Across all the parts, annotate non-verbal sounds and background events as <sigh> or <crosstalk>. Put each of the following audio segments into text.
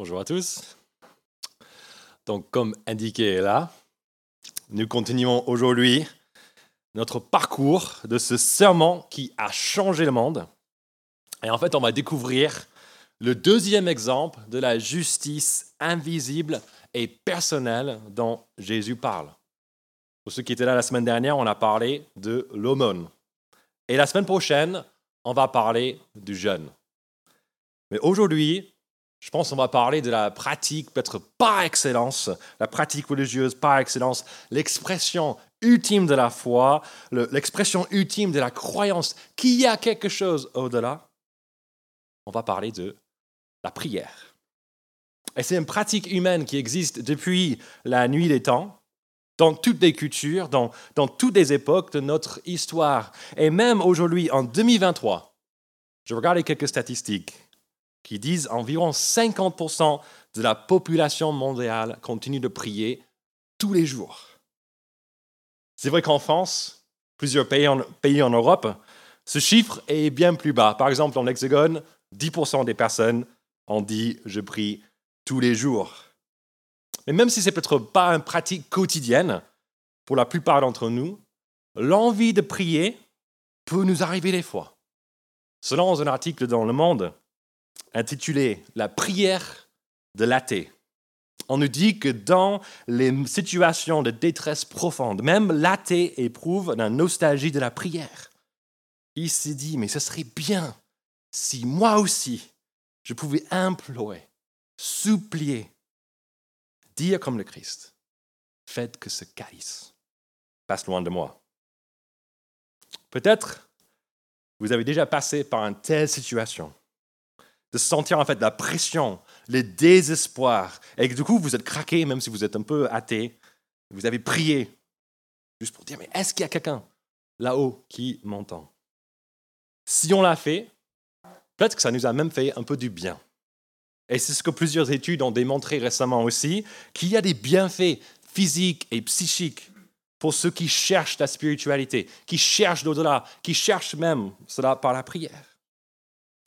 Bonjour à tous. Donc, comme indiqué là, nous continuons aujourd'hui notre parcours de ce serment qui a changé le monde. Et en fait, on va découvrir le deuxième exemple de la justice invisible et personnelle dont Jésus parle. Pour ceux qui étaient là la semaine dernière, on a parlé de l'aumône. Et la semaine prochaine, on va parler du jeûne. Mais aujourd'hui, je pense qu'on va parler de la pratique, peut-être par excellence, la pratique religieuse par excellence, l'expression ultime de la foi, l'expression ultime de la croyance qu'il y a quelque chose au-delà. On va parler de la prière. Et c'est une pratique humaine qui existe depuis la nuit des temps, dans toutes les cultures, dans, dans toutes les époques de notre histoire. Et même aujourd'hui, en 2023, je regardais quelques statistiques qui disent environ 50% de la population mondiale continue de prier tous les jours. C'est vrai qu'en France, plusieurs pays en, Europe, ce chiffre est bien plus bas. Par exemple, en Hexagone, 10% des personnes ont dit je prie tous les jours. Mais même si ce n'est peut-être pas une pratique quotidienne pour la plupart d'entre nous, l'envie de prier peut nous arriver des fois. Selon un article dans Le Monde, intitulé La prière de l'athée. On nous dit que dans les situations de détresse profonde, même l'athée éprouve la nostalgie de la prière. Il s'est dit, mais ce serait bien si moi aussi, je pouvais implorer, supplier, dire comme le Christ, faites que ce calice passe loin de moi. Peut-être vous avez déjà passé par une telle situation de sentir en fait la pression, le désespoir, et que du coup vous êtes craqué, même si vous êtes un peu athée, vous avez prié, juste pour dire, mais est-ce qu'il y a quelqu'un là-haut qui m'entend? Si on l'a fait, peut-être que ça nous a même fait un peu du bien. Et c'est ce que plusieurs études ont démontré récemment aussi, qu'il y a des bienfaits physiques et psychiques pour ceux qui cherchent la spiritualité, qui cherchent l'au-delà, qui cherchent même cela par la prière.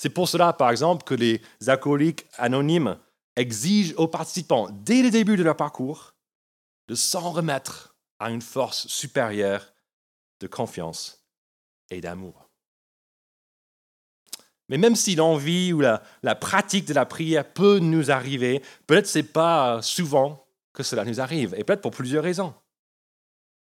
C'est pour cela, par exemple, que les alcooliques anonymes exigent aux participants, dès le début de leur parcours, de s'en remettre à une force supérieure de confiance et d'amour. Mais même si l'envie ou la, pratique de la prière peut nous arriver, peut-être ce n'est pas souvent que cela nous arrive, et peut-être pour plusieurs raisons.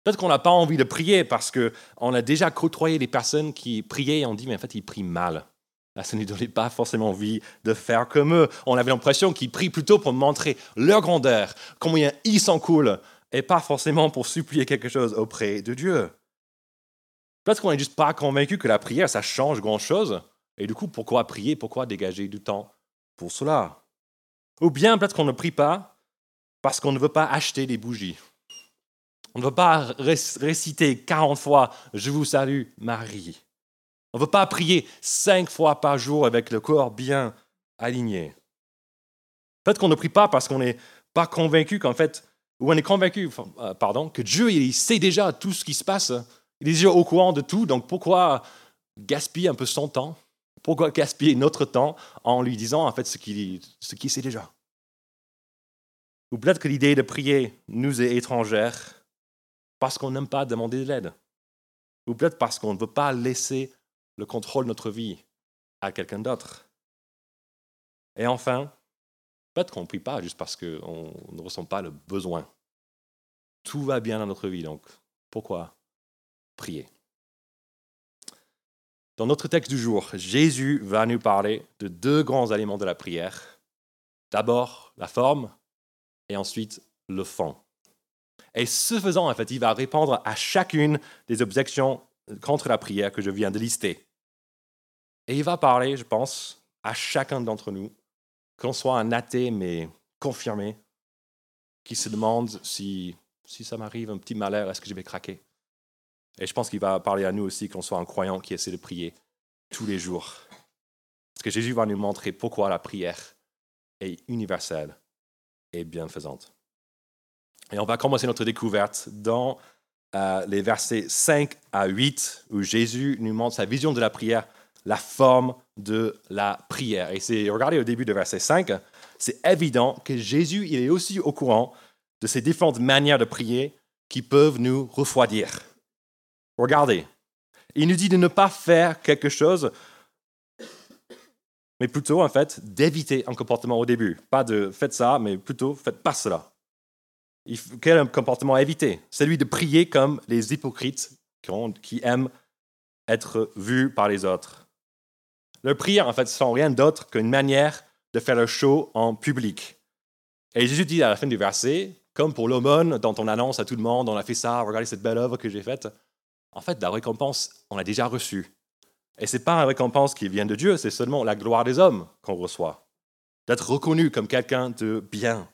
Peut-être qu'on n'a pas envie de prier parce qu'on a déjà côtoyé des personnes qui priaient et on dit, mais en fait, ils prient mal. Là, ça ne donnait pas forcément envie de faire comme eux. On avait l'impression qu'ils prient plutôt pour montrer leur grandeur, combien ils sont cool, et pas forcément pour supplier quelque chose auprès de Dieu. Peut-être qu'on n'est juste pas convaincu que la prière, ça change grand-chose. Et du coup, pourquoi prier? Pourquoi dégager du temps pour cela? Ou bien peut-être qu'on ne prie pas parce qu'on ne veut pas acheter des bougies. On ne veut pas réciter 40 fois Je vous salue Marie. On ne veut pas prier cinq fois par jour avec le corps bien aligné. Peut-être qu'on ne prie pas parce qu'on n'est pas convaincu qu'en fait, ou on est convaincu, euh, pardon, que Dieu, il sait déjà tout ce qui se passe. Il est déjà au courant de tout, donc pourquoi gaspiller un peu son temps? Pourquoi gaspiller notre temps en lui disant en fait ce qu'il ce sait déjà? Ou peut-être que l'idée de prier nous est étrangère parce qu'on n'aime pas demander de l'aide. Ou peut-être parce qu'on ne veut pas laisser le contrôle de notre vie à quelqu'un d'autre. Et enfin, peut-être qu'on ne prie pas juste parce qu'on ne ressent pas le besoin. Tout va bien dans notre vie, donc pourquoi prier? Dans notre texte du jour, Jésus va nous parler de deux grands éléments de la prière. D'abord, la forme et ensuite le fond. Et ce faisant, en fait, il va répondre à chacune des objections contre la prière que je viens de lister. Et il va parler, je pense, à chacun d'entre nous, qu'on soit un athée mais confirmé, qui se demande si, si ça m'arrive un petit malheur, est-ce que je vais craquer? Et je pense qu'il va parler à nous aussi, qu'on soit un croyant qui essaie de prier tous les jours. Parce que Jésus va nous montrer pourquoi la prière est universelle et bienfaisante. Et on va commencer notre découverte dans euh, les versets 5 à 8, où Jésus nous montre sa vision de la prière la forme de la prière. Et c'est, regardez au début de verset 5, c'est évident que Jésus il est aussi au courant de ces différentes manières de prier qui peuvent nous refroidir. Regardez, il nous dit de ne pas faire quelque chose, mais plutôt en fait d'éviter un comportement au début. Pas de faites ça, mais plutôt faites pas cela. Quel comportement éviter? Celui de prier comme les hypocrites qui aiment être vus par les autres. Le prière, en fait, sont rien d'autre qu'une manière de faire le show en public. Et Jésus dit à la fin du verset, comme pour l'aumône dont on annonce à tout le monde, on a fait ça, regardez cette belle œuvre que j'ai faite. En fait, la récompense, on l'a déjà reçue. Et ce n'est pas une récompense qui vient de Dieu, c'est seulement la gloire des hommes qu'on reçoit. D'être reconnu comme quelqu'un de bien.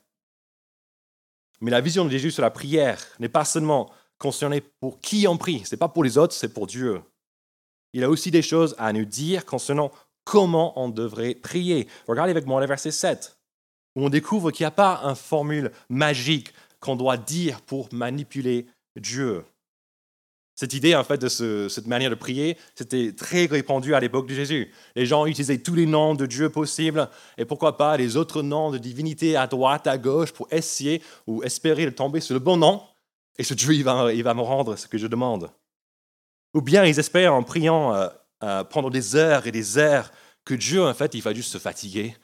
Mais la vision de Jésus sur la prière n'est pas seulement concernée pour qui on prie, ce n'est pas pour les autres, c'est pour Dieu. Il a aussi des choses à nous dire concernant comment on devrait prier. Regardez avec moi le verset 7, où on découvre qu'il n'y a pas une formule magique qu'on doit dire pour manipuler Dieu. Cette idée, en fait, de cette manière de prier, c'était très répandu à l'époque de Jésus. Les gens utilisaient tous les noms de Dieu possibles, et pourquoi pas les autres noms de divinité à droite, à gauche, pour essayer ou espérer de tomber sur le bon nom, et ce Dieu, il va, il va me rendre ce que je demande. Ou bien ils espèrent en priant euh, euh, pendant des heures et des heures que Dieu, en fait, il va juste se fatiguer.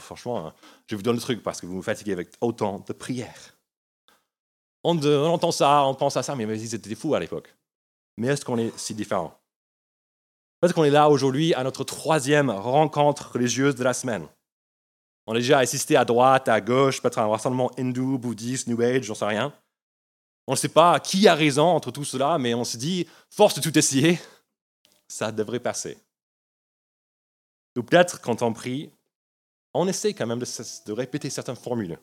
Franchement, hein, je vous donne le truc parce que vous me fatiguez avec autant de prières. On, entend ça, on pense à ça, mais ils étaient fous à l'époque. Mais est-ce qu'on est si différent? Est-ce qu'on est là aujourd'hui à notre troisième rencontre religieuse de la semaine? On a déjà assisté à droite, à gauche, peut-être à un rassemblement hindou, bouddhiste, New Age, j'en sais rien. On ne sait pas qui a raison entre tout cela, mais on se dit, force de tout essayer, <laughs> ça devrait passer. Ou peut-être quand on prie, on essaie quand même de répéter certaines formules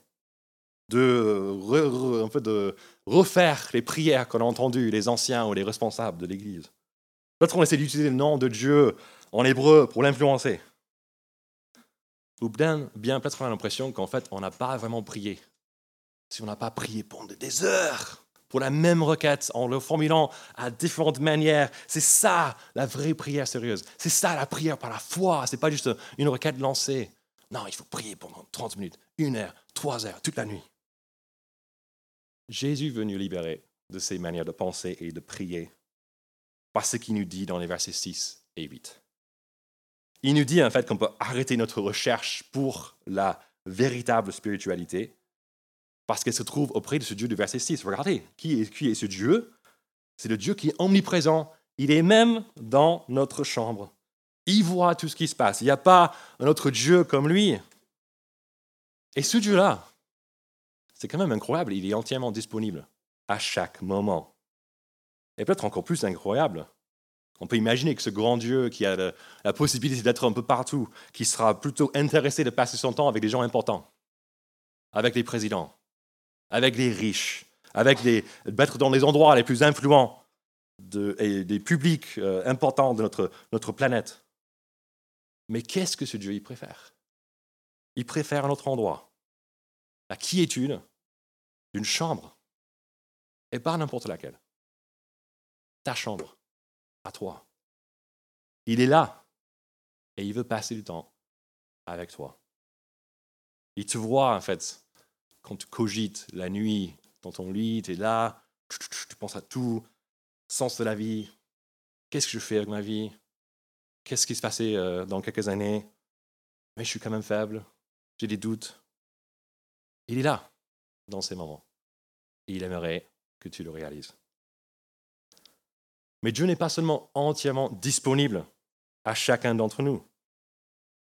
de, refaire les prières qu'on a entendues, les anciens ou les responsables de l'Église. Peut-être qu'on essaie d'utiliser le nom de Dieu en hébreu pour l'influencer. Ou bien, bien peut-être on a l'impression qu'en fait, on n'a pas vraiment prié. Si on n'a pas prié pendant des heures pour la même requête, en le formulant à différentes manières, c'est ça la vraie prière sérieuse. C'est ça la prière par la foi. C'est pas juste une requête lancée. Non, il faut prier pendant 30 minutes, une heure, trois heures, toute la nuit. Jésus veut nous libérer de ces manières de penser et de prier par ce qu'il nous dit dans les versets 6 et 8. Il nous dit en fait qu'on peut arrêter notre recherche pour la véritable spiritualité parce qu'elle se trouve auprès de ce Dieu du verset 6. Regardez, qui est, qui est ce Dieu? C'est le Dieu qui est omniprésent. Il est même dans notre chambre. Il voit tout ce qui se passe. Il n'y a pas un autre Dieu comme lui. Et ce Dieu-là, c'est quand même incroyable, il est entièrement disponible à chaque moment. Et peut-être encore plus incroyable, on peut imaginer que ce grand Dieu qui a la, possibilité d'être un peu partout, qui sera plutôt intéressé de passer son temps avec des gens importants, avec les présidents, avec les riches, avec les, d'être dans les endroits les plus influents et des publics euh, importants de notre, planète. Mais qu'est-ce que ce Dieu préfère? Il préfère un autre endroit la quiétude d'une chambre, et pas n'importe laquelle. Ta chambre, à toi. Il est là, et il veut passer du temps avec toi. Il te voit, en fait, quand tu cogites la nuit dans ton lit, tu es là, tu penses à tout, sens de la vie, qu'est-ce que je fais avec ma vie, qu'est-ce qui se passait euh, dans quelques années, mais je suis quand même faible, j'ai des doutes, il est là, dans ces moments. Et il aimerait que tu le réalises. Mais Dieu n'est pas seulement entièrement disponible à chacun d'entre nous.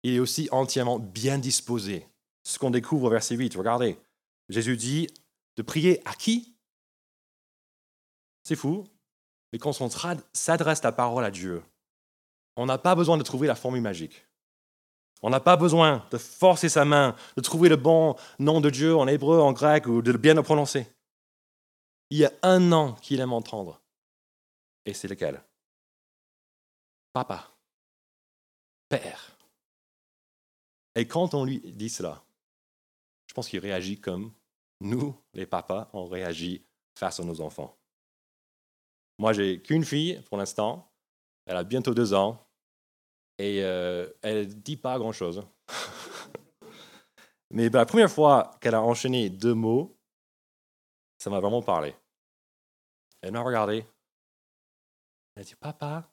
Il est aussi entièrement bien disposé. Ce qu'on découvre au verset 8, regardez. Jésus dit de prier à qui? C'est fou. Mais quand on s'adresse la parole à Dieu, on n'a pas besoin de trouver la formule magique. On n'a pas besoin de forcer sa main, de trouver le bon nom de Dieu en hébreu, en grec, ou de bien le prononcer. Il y a un nom qu'il aime entendre. Et c'est lequel? Papa. Père. Et quand on lui dit cela, je pense qu'il réagit comme nous, les papas, on réagit face à nos enfants. Moi, j'ai qu'une fille pour l'instant. Elle a bientôt deux ans. Et euh, elle ne dit pas grand-chose. <laughs> Mais la première fois qu'elle a enchaîné deux mots, ça m'a vraiment parlé. Elle m'a regardé. Elle a dit Papa,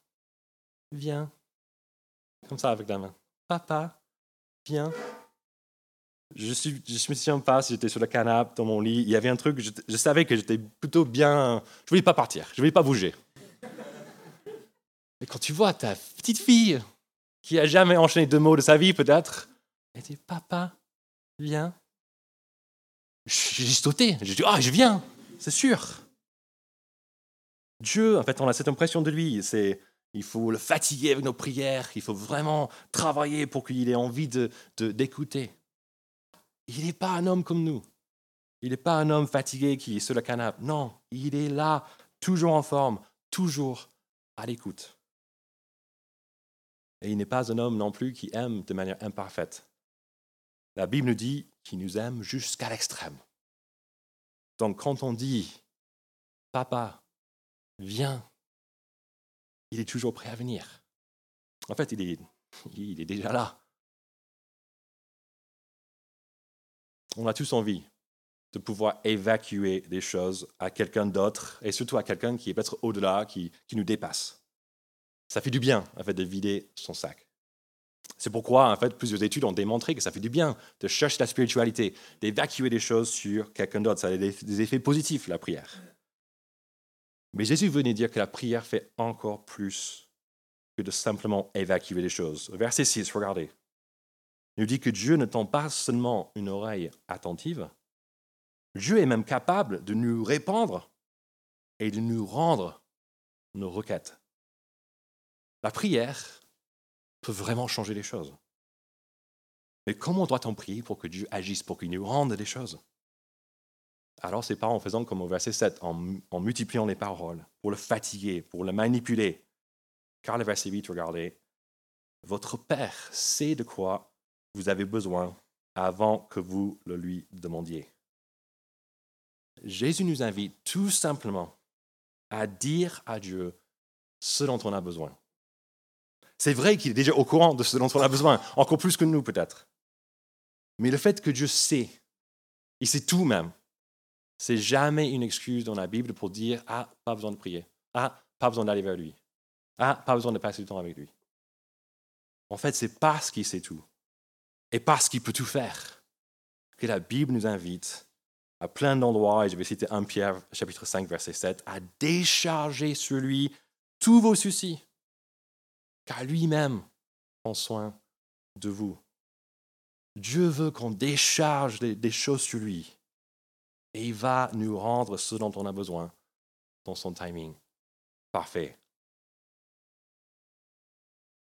viens. Comme ça avec la main. Papa, viens. Je ne je me souviens pas j'étais sur le canapé, dans mon lit. Il y avait un truc, je, savais que j'étais plutôt bien. Je ne voulais pas partir, je ne voulais pas bouger. Et quand tu vois ta petite fille, qui a jamais enchaîné deux mots de sa vie peut-être, elle dit Papa, viens. J'ai sauté. J'ai dit Ah, je viens, c'est sûr. Dieu, en fait, on a cette impression de lui. C'est il faut le fatiguer avec nos prières. Il faut vraiment travailler pour qu'il ait envie d'écouter. Il n'est pas un homme comme nous. Il n'est pas un homme fatigué qui est sur le canapé. Non, il est là, toujours en forme, toujours à l'écoute. Et il n'est pas un homme non plus qui aime de manière imparfaite. La Bible nous dit qu'il nous aime jusqu'à l'extrême. Donc quand on dit, Papa, viens, il est toujours prêt à venir. En fait, il est, il est déjà là. On a tous envie de pouvoir évacuer des choses à quelqu'un d'autre, et surtout à quelqu'un qui est peut-être au-delà, qui, qui nous dépasse. Ça fait du bien, en fait, de vider son sac. C'est pourquoi, en fait, plusieurs études ont démontré que ça fait du bien de chercher la spiritualité, d'évacuer des choses sur quelqu'un d'autre. Ça a des effets positifs, la prière. Mais Jésus venait dire que la prière fait encore plus que de simplement évacuer des choses. Verset 6, regardez. Nous dit que Dieu ne tend pas seulement une oreille attentive, Dieu est même capable de nous répondre et de nous rendre nos requêtes. La prière peut vraiment changer les choses. Mais comment doit-on prier pour que Dieu agisse, pour qu'il nous rende des choses? Alors, c'est pas en faisant comme au verset 7, en, en, multipliant les paroles, pour le fatiguer, pour le manipuler. Car le verset 8, regardez, votre Père sait de quoi vous avez besoin avant que vous le lui demandiez. Jésus nous invite tout simplement à dire à Dieu ce dont on a besoin. C'est vrai qu'il est déjà au courant de ce dont on a besoin, encore plus que nous peut-être. Mais le fait que Dieu sait, il sait tout même, c'est jamais une excuse dans la Bible pour dire Ah, pas besoin de prier. Ah, pas besoin d'aller vers lui. Ah, pas besoin de passer du temps avec lui. En fait, c'est parce qu'il sait tout et parce qu'il peut tout faire que la Bible nous invite à plein d'endroits, et je vais citer 1 Pierre chapitre 5 verset 7, à décharger sur lui tous vos soucis car lui-même prend soin de vous. Dieu veut qu'on décharge des, choses sur lui. Et il va nous rendre ce dont on a besoin dans son timing. Parfait.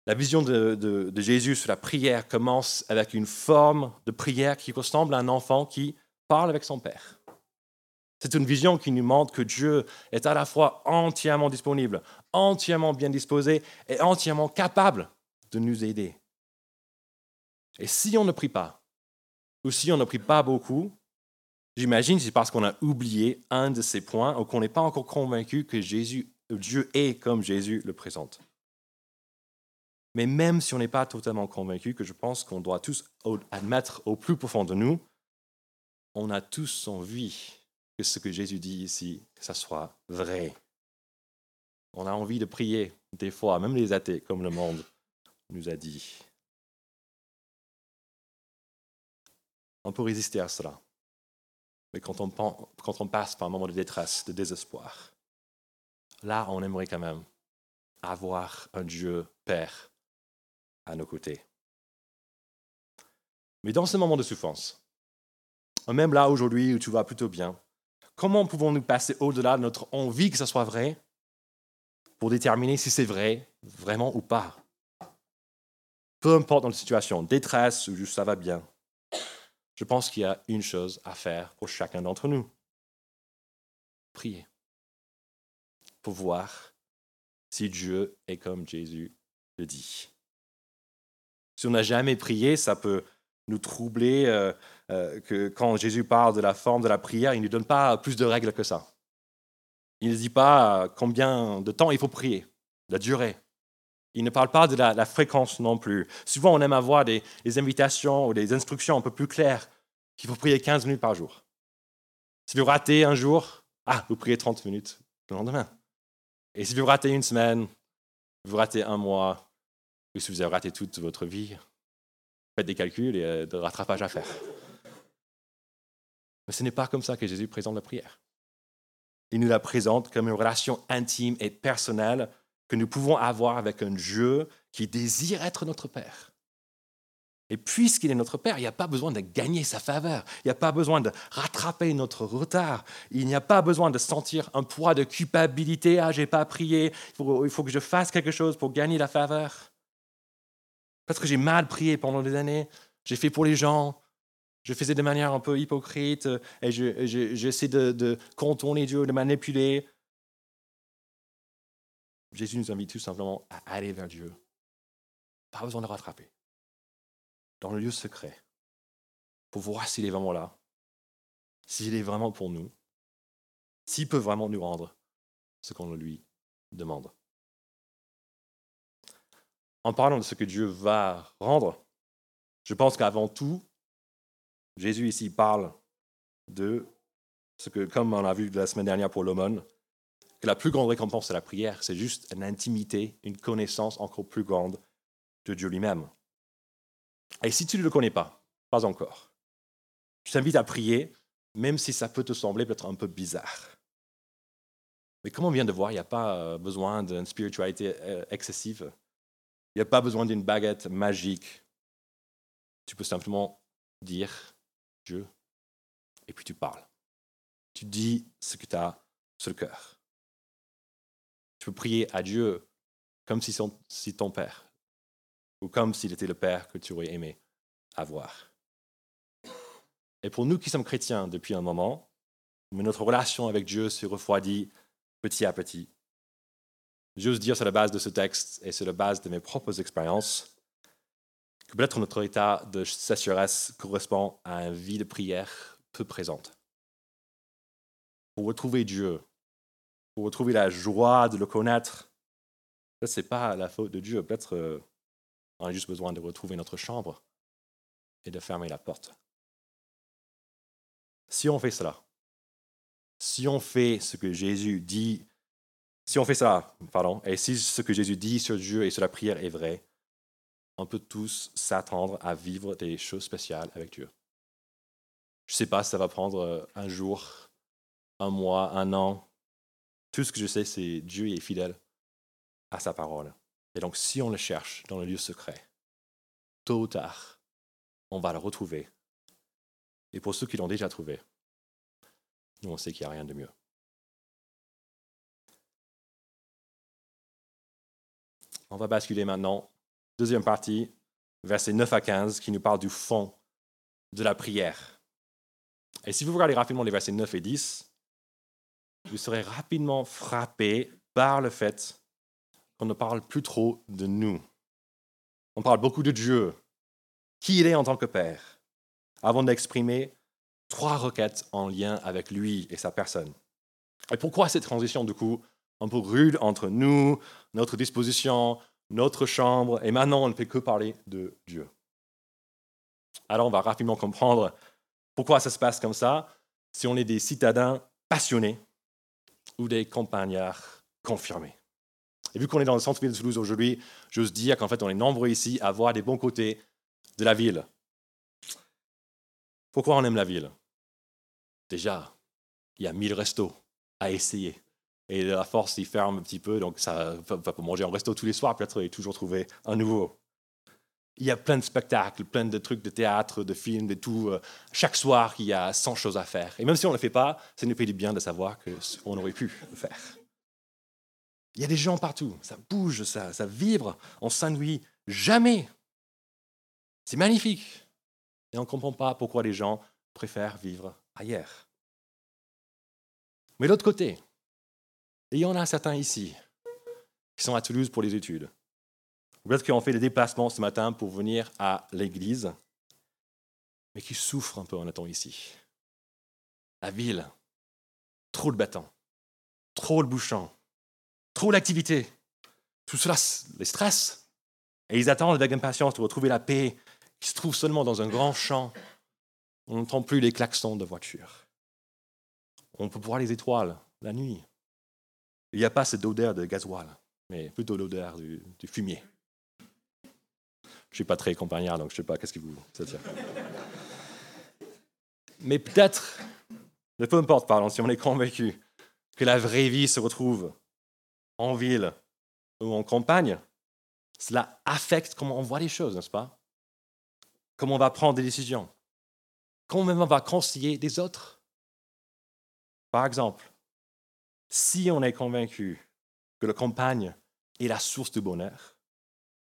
La vision de, Jésus sur la prière commence avec une forme de prière qui ressemble à un enfant qui parle avec son Père. C'est une vision qui nous montre que Dieu est à la fois entièrement disponible, entièrement bien disposé et entièrement capable de nous aider. Et si on ne prie pas, ou si on ne prie pas beaucoup, j'imagine c'est parce qu'on a oublié un de ces points ou qu'on n'est pas encore convaincu que Jésus, Dieu est comme Jésus le présente. Mais même si on n'est pas totalement convaincu, que je pense qu'on doit tous admettre au plus profond de nous, on a tous envie que ce que Jésus dit ici, que ça soit vrai. On a envie de prier, des fois, même les athées, comme le monde nous a dit. On peut résister à cela. Mais quand on, quand on passe par un moment de détresse, de désespoir, là, on aimerait quand même avoir un Dieu Père à nos côtés. Mais dans ce moment de souffrance, même là aujourd'hui où tout va plutôt bien, Comment pouvons-nous passer au-delà de notre envie que ce soit vrai pour déterminer si c'est vrai, vraiment ou pas? Peu importe dans la situation, détresse ou juste ça va bien, je pense qu'il y a une chose à faire pour chacun d'entre nous. Prier. Pour voir si Dieu est comme Jésus le dit. Si on n'a jamais prié, ça peut nous troubler euh, euh, que quand Jésus parle de la forme de la prière, il ne donne pas plus de règles que ça. Il ne dit pas combien de temps il faut prier, la durée. Il ne parle pas de la, fréquence non plus. Souvent, on aime avoir des, invitations ou des instructions un peu plus claires qu'il faut prier 15 minutes par jour. Si vous ratez un jour, ah, vous priez 30 minutes le lendemain. Et si vous ratez une semaine, vous ratez un mois, si vous avez raté toute votre vie, faites des calculs et euh, de rattrapage à faire. Mais ce n'est pas comme ça que Jésus présente la prière. Il nous la présente comme une relation intime et personnelle que nous pouvons avoir avec un Dieu qui désire être notre Père. Et puisqu'il est notre Père, il n'y a pas besoin de gagner sa faveur, il n'y a pas besoin de rattraper notre retard, il n'y a pas besoin de sentir un poids de culpabilité, ah, j'ai pas prié, il faut, que je fasse quelque chose pour gagner la faveur. Parce que j'ai mal prié pendant des années, j'ai fait pour les gens, je faisais de manière un peu hypocrite, et j'essaie de, de contourner Dieu, de manipuler. Jésus nous invite tout simplement à aller vers Dieu. Pas besoin de rattraper. Dans le lieu secret. Pour voir s'il est vraiment là. S'il est vraiment pour nous. S'il peut vraiment nous rendre ce qu'on lui demande. En parlant de ce que Dieu va rendre, je pense qu'avant tout, Jésus ici parle de ce que, comme on a vu la semaine dernière pour l'aumône, que la plus grande récompense de la prière, c'est juste une intimité, une connaissance encore plus grande de Dieu lui-même. Et si tu ne le connais pas, pas encore, je t'invite à prier, même si ça peut te sembler peut-être un peu bizarre. Mais comme on vient de voir, il n'y a pas euh, besoin d'une spiritualité euh, excessive. Il n'y a pas besoin d'une baguette magique. Tu peux simplement dire Dieu, et puis tu parles. Tu dis ce que tu as sur le cœur. Tu peux prier à Dieu comme si, son, si ton Père, ou comme s'il était le Père que tu aurais aimé avoir. Et pour nous qui sommes chrétiens depuis un moment, mais notre relation avec Dieu se refroidit petit à petit. J'ose dire sur la base de ce texte et sur la base de mes propres expériences que peut-être notre état de sécheresse correspond à une vie de prière peu présente. Pour retrouver Dieu, pour retrouver la joie de le connaître. Ce n'est pas la faute de Dieu. Peut-être euh, on a juste besoin de retrouver notre chambre et de fermer la porte. Si on fait cela, si on fait ce que Jésus dit, si on fait ça, pardon, et si ce que Jésus dit sur Dieu et sur la prière est vrai, on peut tous s'attendre à vivre des choses spéciales avec Dieu. Je ne sais pas si ça va prendre euh, un jour, un mois, un an, tout ce que je sais, c'est Dieu est fidèle à sa parole. Et donc, si on le cherche dans le lieu secret, tôt ou tard, on va le retrouver. Et pour ceux qui l'ont déjà trouvé, nous, on sait qu'il n'y a rien de mieux. On va basculer maintenant, deuxième partie, versets 9 à 15, qui nous parle du fond de la prière. Et si vous regardez rapidement les versets 9 et 10, vous serez rapidement frappé par le fait qu'on ne parle plus trop de nous. On parle beaucoup de Dieu, qui il est en tant que Père, avant d'exprimer trois requêtes en lien avec lui et sa personne. Et pourquoi cette transition, du coup, un peu rude entre nous, notre disposition, notre chambre, et maintenant on ne fait que parler de Dieu Alors on va rapidement comprendre pourquoi ça se passe comme ça, si on est des citadins passionnés ou des campagnards confirmés. Et vu qu'on est dans le centre-ville de Toulouse aujourd'hui, j'ose dire qu'en fait, on est nombreux ici à voir des bons côtés de la ville. Pourquoi on aime la ville? Déjà, il y a mille restos à essayer. Et la force, il ferme un petit peu, donc ça va pas manger en resto tous les soirs, peut-être et toujours trouver un nouveau. Il y a plein de spectacles, plein de trucs de théâtre, de films, de tout. Euh, chaque soir, il y a 100 choses à faire. Et même si on ne le fait pas, ça nous fait du bien de savoir qu'on aurait pu le faire. Il y a des gens partout, ça bouge, ça, ça vibre, on s'ennuie jamais. C'est magnifique. Et on ne comprend pas pourquoi les gens préfèrent vivre ailleurs. Mais l'autre côté, il y en a certains ici qui sont à Toulouse pour les études peut-être qui ont fait des déplacements ce matin pour venir à l'église, mais qui souffrent un peu en étant ici. La ville, trop de bâtons, trop de bouchons, trop d'activités. Tout cela les stresse. Et ils attendent avec impatience de retrouver la paix qui se trouve seulement dans un grand champ. On n'entend plus les klaxons de voitures. On peut voir les étoiles la nuit. Il n'y a pas cette odeur de gasoil, mais plutôt l'odeur du, fumier. Je ne suis pas très compagnard, donc je ne sais pas qu'est-ce que vous... Mais peut-être, peu importe, pardon, si on est convaincu que la vraie vie se retrouve en ville ou en campagne, cela affecte comment on voit les choses, n'est-ce pas? Comment on va prendre des décisions? Comment on va conseiller des autres? Par exemple, si on est convaincu que la campagne est la source du bonheur,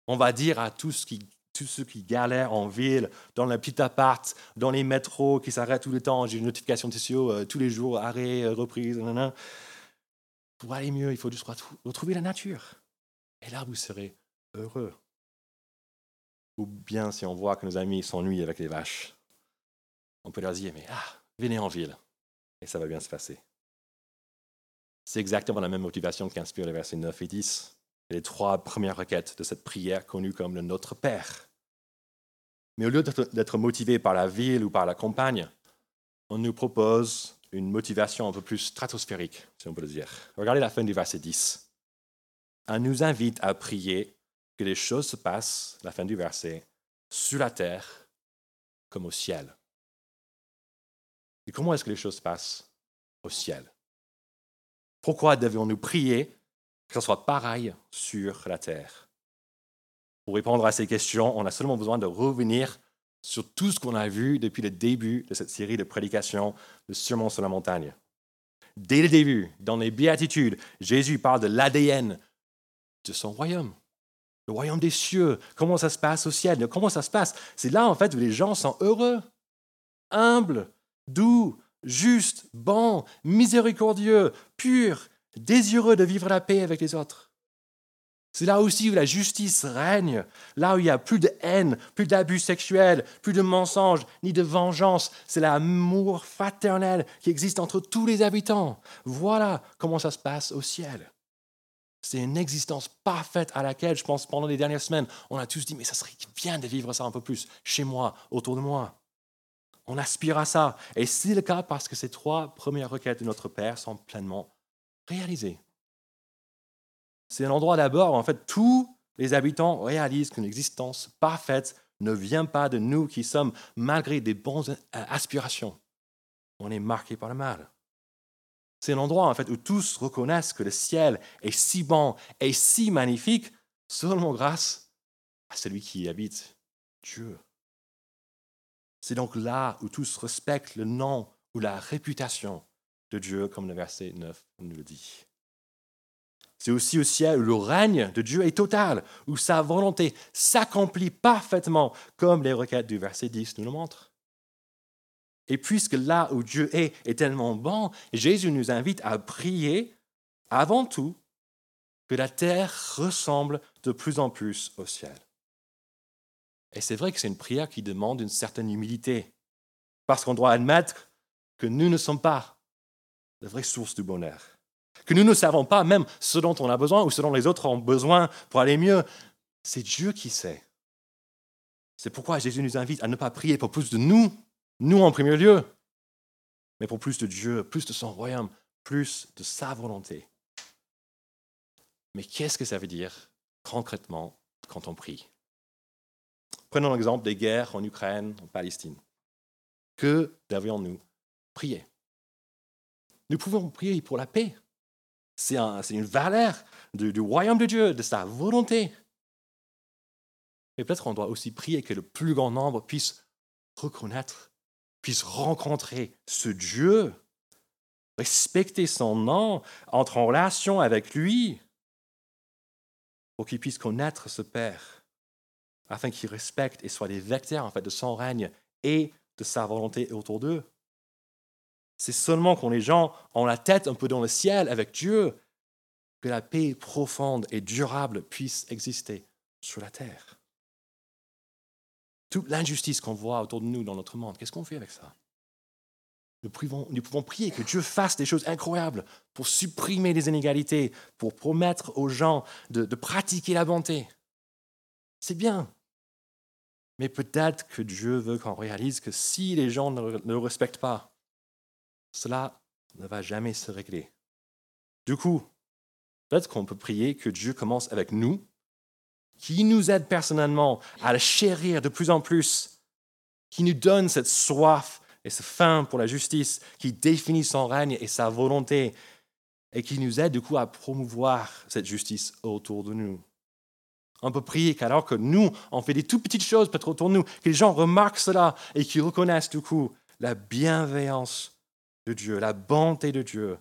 on va dire à tous, ceux qui galèrent en ville, dans le petit appart, dans les métros qui s'arrêtent tout le temps, j'ai une notification de euh, tous les jours, arrêt, euh, reprise, pour aller mieux, il faut juste retrouver la nature. Et là, vous serez heureux. Ou bien si on voit que nos amis s'ennuient avec les vaches, on peut leur dire, mais ah, venez en ville, et ça va bien se passer. C'est exactement la même motivation qui inspire les versets 9 et 10, les trois premières requêtes de cette prière connue comme le Notre Père. Mais au lieu d'être motivé par la ville ou par la campagne, on nous propose une motivation un peu plus stratosphérique, si on peut le dire. Regardez la fin du verset 10. On nous invite à prier que les choses se passent, la fin du verset, sur la terre comme au ciel. Et comment est-ce que les choses se passent au ciel? Pourquoi devions-nous prier que ce soit pareil sur la terre? Pour répondre à ces questions, on a seulement besoin de revenir sur tout ce qu'on a vu depuis le début de cette série de prédications de Sermon sur la montagne. Dès le début, dans les béatitudes, Jésus parle de l'ADN de son royaume. Le royaume des cieux, comment ça se passe au ciel, comment ça se passe? C'est là, en fait, où les gens sont heureux, humbles, doux, justes, bons, miséricordieux, purs, désireux de vivre la paix avec les autres. C'est là aussi où la justice règne, là où il n'y a plus de haine, plus d'abus sexuels, plus de mensonges, ni de vengeance. C'est l'amour fraternel qui existe entre tous les habitants. Voilà comment ça se passe au ciel. C'est une existence parfaite à laquelle, je pense, pendant les dernières semaines, on a tous dit, mais ça serait bien de vivre ça un peu plus chez moi, autour de moi. On aspire à ça. Et c'est le cas parce que ces trois premières requêtes de notre Père sont pleinement réalisées. C'est un endroit d'abord où en fait tous les habitants réalisent qu'une existence parfaite ne vient pas de nous qui sommes, malgré des bonnes aspirations, on est marqué par le mal. C'est un endroit en fait où tous reconnaissent que le ciel est si bon et si magnifique seulement grâce à celui qui y habite, Dieu. C'est donc là où tous respectent le nom ou la réputation de Dieu, comme le verset 9 nous le dit. C'est aussi au ciel où le règne de Dieu est total, où sa volonté s'accomplit parfaitement, comme les requêtes du verset 10 nous le montrent. Et puisque là où Dieu est est tellement bon, Jésus nous invite à prier avant tout que la terre ressemble de plus en plus au ciel. Et c'est vrai que c'est une prière qui demande une certaine humilité, parce qu'on doit admettre que nous ne sommes pas la vraie source du bonheur que nous ne savons pas même ce dont on a besoin ou ce dont les autres ont besoin pour aller mieux. C'est Dieu qui sait. C'est pourquoi Jésus nous invite à ne pas prier pour plus de nous, nous en premier lieu, mais pour plus de Dieu, plus de son royaume, plus de sa volonté. Mais qu'est-ce que ça veut dire concrètement quand on prie? Prenons l'exemple des guerres en Ukraine, en Palestine. Que devions-nous prier? Nous pouvons prier pour la paix, c'est une valeur du, royaume de Dieu, de sa volonté. Mais peut-être qu'on doit aussi prier que le plus grand nombre puisse reconnaître, puisse rencontrer ce Dieu, respecter son nom, entrer en relation avec lui, pour qu'il puisse connaître ce Père, afin qu'il respecte et soit des vecteurs en fait, de son règne et de sa volonté autour d'eux. C'est seulement quand les gens ont la tête un peu dans le ciel avec Dieu que la paix profonde et durable puisse exister sur la terre. Toute l'injustice qu'on voit autour de nous dans notre monde, qu'est-ce qu'on fait avec ça? Nous pouvons, prier que Dieu fasse des choses incroyables pour supprimer les inégalités, pour promettre aux gens de pratiquer la bonté. C'est bien. Mais peut-être que Dieu veut qu'on réalise que si les gens ne, le respectent pas, cela ne va jamais se régler. Du coup, peut-être qu'on peut prier que Dieu commence avec nous, qui nous aide personnellement à le chérir de plus en plus, qui nous donne cette soif et cette faim pour la justice, qui définit son règne et sa volonté, et qui nous aide du coup à promouvoir cette justice autour de nous. On peut prier qu'alors que nous, on fait des tout petites choses peut-être autour de nous, que les gens remarquent cela et qu'ils reconnaissent du coup la bienveillance de Dieu, la bonté de Dieu,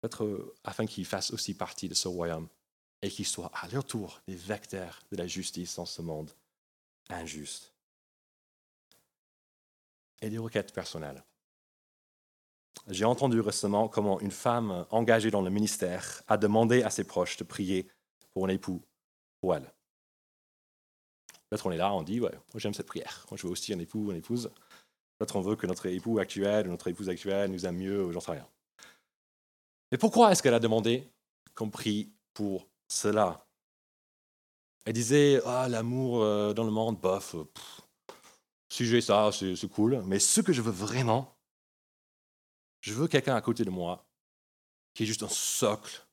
peut-être euh, afin qu'ils fassent aussi partie de ce royaume et qu'ils soient à leur tour des vecteurs de la justice dans ce monde injuste. Et des requêtes personnelles. J'ai entendu récemment comment une femme engagée dans le ministère a demandé à ses proches de prier pour un époux pour elle. Peut-être on est là, on dit, ouais, moi j'aime cette prière. Moi je veux aussi un époux, ou une épouse. Peut-être on veut que notre époux actuel ou notre épouse actuelle nous aime mieux, j'en sais rien. Mais pourquoi est-ce qu'elle a demandé qu'on prie pour cela? Elle disait, ah, l'amour euh, dans le monde, bof, si j'ai ça, c'est cool. Mais ce que je veux vraiment, je veux quelqu'un à côté de moi qui est juste un socle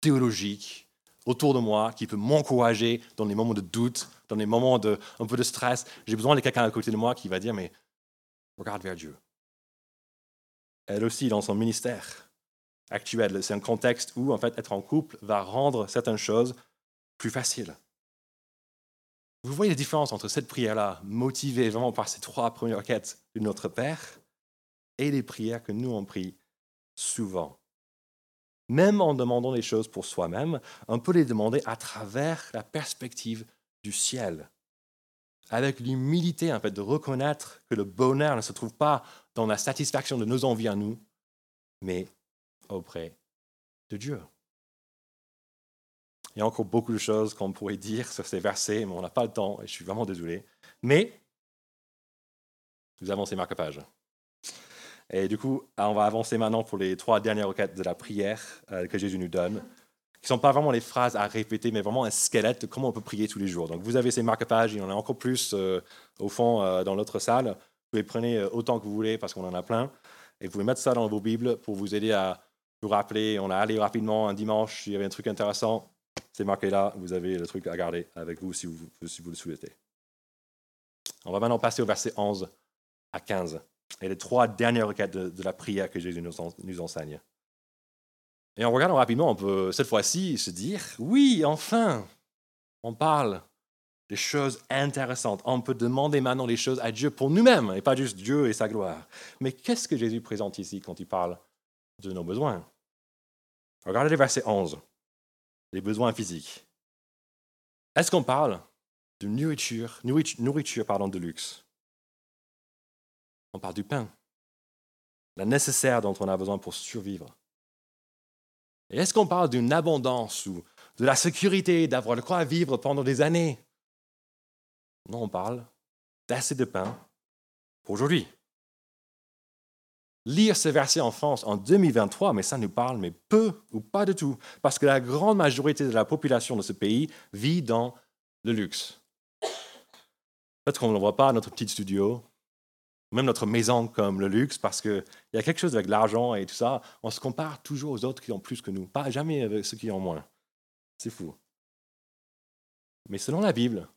théologique autour de moi, qui peut m'encourager dans les moments de doute, dans les moments de un peu de stress. J'ai besoin de quelqu'un à côté de moi qui va dire, mais regarde vers Dieu. Elle aussi, dans son ministère actuel, c'est un contexte où, en fait, être en couple va rendre certaines choses plus faciles. Vous voyez la différence entre cette prière-là, motivée vraiment par ces trois premières quêtes de notre Père, et les prières que nous on prie souvent. Même en demandant les choses pour soi-même, on peut les demander à travers la perspective du ciel avec l'humilité en fait de reconnaître que le bonheur ne se trouve pas dans la satisfaction de nos envies à nous, mais auprès de Dieu. Il y a encore beaucoup de choses qu'on pourrait dire sur ces versets, mais on n'a pas le temps et je suis vraiment désolé. Mais nous avons ces marque-pages. Et du coup, on va avancer maintenant pour les trois dernières requêtes de la prière euh, que Jésus nous donne qui ne sont pas vraiment les phrases à répéter, mais vraiment un squelette de comment on peut prier tous les jours. Donc vous avez ces marque-pages, il y en a encore plus euh, au fond euh, dans l'autre salle. Vous prendre euh, autant que vous voulez parce qu'on en a plein. Et vous pouvez mettre ça dans vos Bibles pour vous aider à vous rappeler. On a allé rapidement un dimanche, il y avait un truc intéressant. C'est marqué là, vous avez le truc à garder avec vous, si vous le souhaitez. On va maintenant passer au verset 11 à 15. Et les trois dernières requêtes de, la prière que Jésus nous enseigne. Et en regardant rapidement, on peut cette fois-ci se dire, oui, enfin, on parle des choses intéressantes. On peut demander maintenant des choses à Dieu pour nous-mêmes, et pas juste Dieu et sa gloire. Mais qu'est-ce que Jésus présente ici quand il parle de nos besoins? Regardez le verset 11, les besoins physiques. Est-ce qu'on parle de nourriture, nourriture, nourriture pardon, de luxe? On parle du pain, la nécessaire dont on a besoin pour survivre. Et est-ce qu'on parle d'une abondance ou de la sécurité, d'avoir le quoi vivre pendant des années? Non, on parle d'assez de pain pour aujourd'hui. Lire ce verset en France en 2023, mais ça nous parle, mais peu ou pas du tout, parce que la grande majorité de la population de ce pays vit dans le luxe. Peut-être qu'on ne le voit pas, notre petit studio, même notre maison comme le luxe, parce qu'il y a quelque chose avec l'argent et tout ça, on se compare toujours aux autres qui ont plus que nous, pas jamais avec ceux qui ont moins. C'est fou. Mais selon la Bible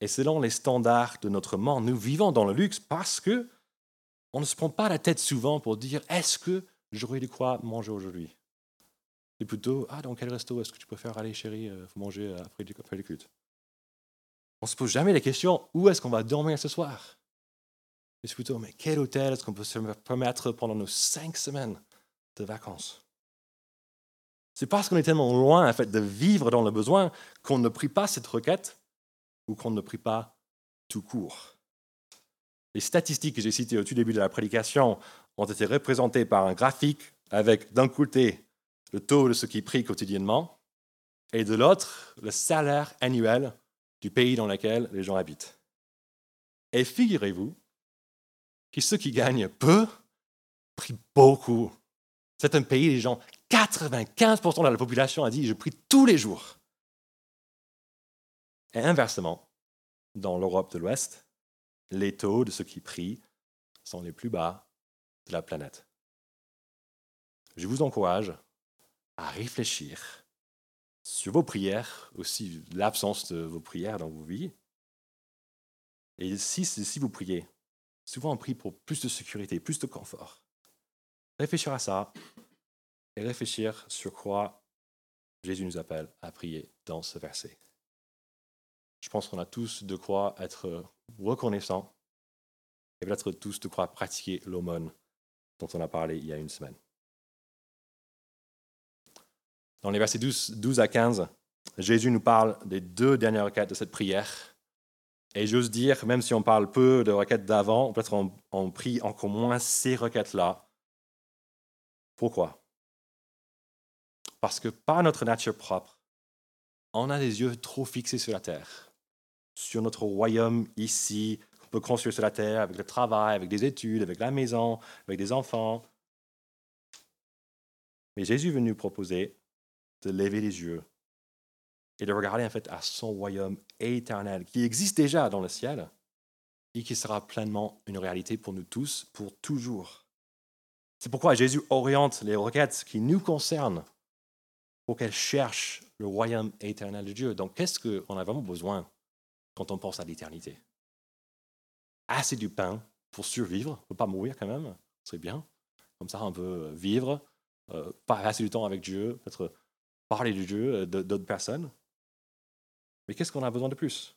et selon les standards de notre monde, nous vivons dans le luxe parce que on ne se prend pas la tête souvent pour dire est-ce que j'aurais de quoi manger aujourd'hui? C'est plutôt ah dans quel resto est-ce que tu préfères aller chérie euh, manger après le culte? On se pose jamais la question où est-ce qu'on va dormir ce soir? Mais plutôt, mais quel hôtel est-ce qu'on peut se permettre pendant nos cinq semaines de vacances? C'est parce qu'on est tellement loin en fait, de vivre dans le besoin qu'on ne prie pas cette requête ou qu'on ne prie pas tout court. Les statistiques que j'ai citées au tout début de la prédication ont été représentées par un graphique avec d'un côté le taux de ceux qui prient quotidiennement et de l'autre le salaire annuel du pays dans lequel les gens habitent. Et figurez-vous que ceux qui gagnent peu prient beaucoup. C'est un pays, les gens, 95% de la population a dit Je prie tous les jours. Et inversement, dans l'Europe de l'Ouest, les taux de ceux qui prient sont les plus bas de la planète. Je vous encourage à réfléchir sur vos prières, aussi l'absence de vos prières dans vos vies. Et si, si vous priez, souvent on prie pour plus de sécurité, plus de confort. Réfléchir à ça et réfléchir sur quoi Jésus nous appelle à prier dans ce verset. Je pense qu'on a tous de quoi être reconnaissants et peut-être tous de quoi pratiquer l'aumône dont on a parlé il y a une semaine. Dans les versets 12, à 15, Jésus nous parle des deux dernières requêtes de cette prière. Et j'ose dire, même si on parle peu de requêtes d'avant, peut-être on, on prie encore moins ces requêtes-là. Pourquoi? Parce que par notre nature propre, on a des yeux trop fixés sur la terre, sur notre royaume ici, qu'on peut construire sur la terre avec le travail, avec des études, avec la maison, avec des enfants. Mais Jésus veut nous proposer de lever les yeux et de regarder en fait à son royaume éternel qui existe déjà dans le ciel et qui sera pleinement une réalité pour nous tous pour toujours. C'est pourquoi Jésus oriente les requêtes qui nous concernent pour qu'elles cherchent le royaume éternel de Dieu. Donc qu'est-ce qu'on a vraiment besoin quand on pense à l'éternité? Assez du pain pour survivre, ne pas mourir quand même, c'est bien. Comme ça, on peut vivre, euh, passer du temps avec Dieu, peut-être parler du Dieu euh, d'autres personnes. Mais qu'est-ce qu'on a besoin de plus?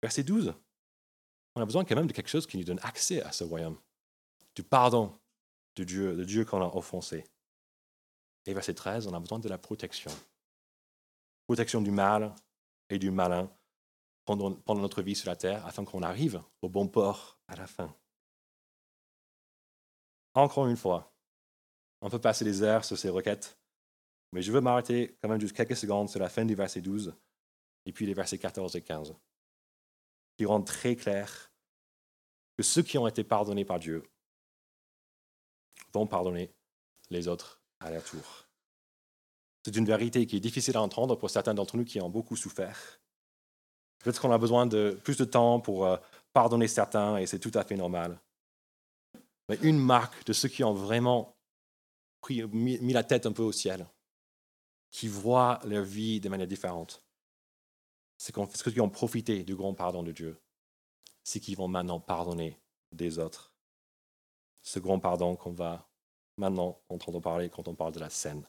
Verset 12. On a besoin quand même de quelque chose qui nous donne accès à ce royaume. Du pardon de Dieu, de Dieu qu'on a offensé. Et verset 13, on a besoin de la protection. Protection du mal et du malin pendant, pendant notre vie sur la terre afin qu'on arrive au bon port à la fin. Encore une fois, on peut passer des heures sur ces requêtes mais je veux m'arrêter quand même juste quelques secondes sur la fin du verset 12 et puis les versets 14 et 15, qui rendent très clair que ceux qui ont été pardonnés par Dieu vont pardonner les autres à leur tour. C'est une vérité qui est difficile à entendre pour certains d'entre nous qui ont beaucoup souffert. Peut-être qu'on a besoin de plus de temps pour euh, pardonner certains et c'est tout à fait normal. Mais une marque de ceux qui ont vraiment mis la tête un peu au ciel, qui voient leur vie de manière différente. C'est ceux qui ont profité du grand pardon de Dieu, c'est qu'ils vont maintenant pardonner des autres. Ce grand pardon qu'on va maintenant entendre parler quand on parle de la scène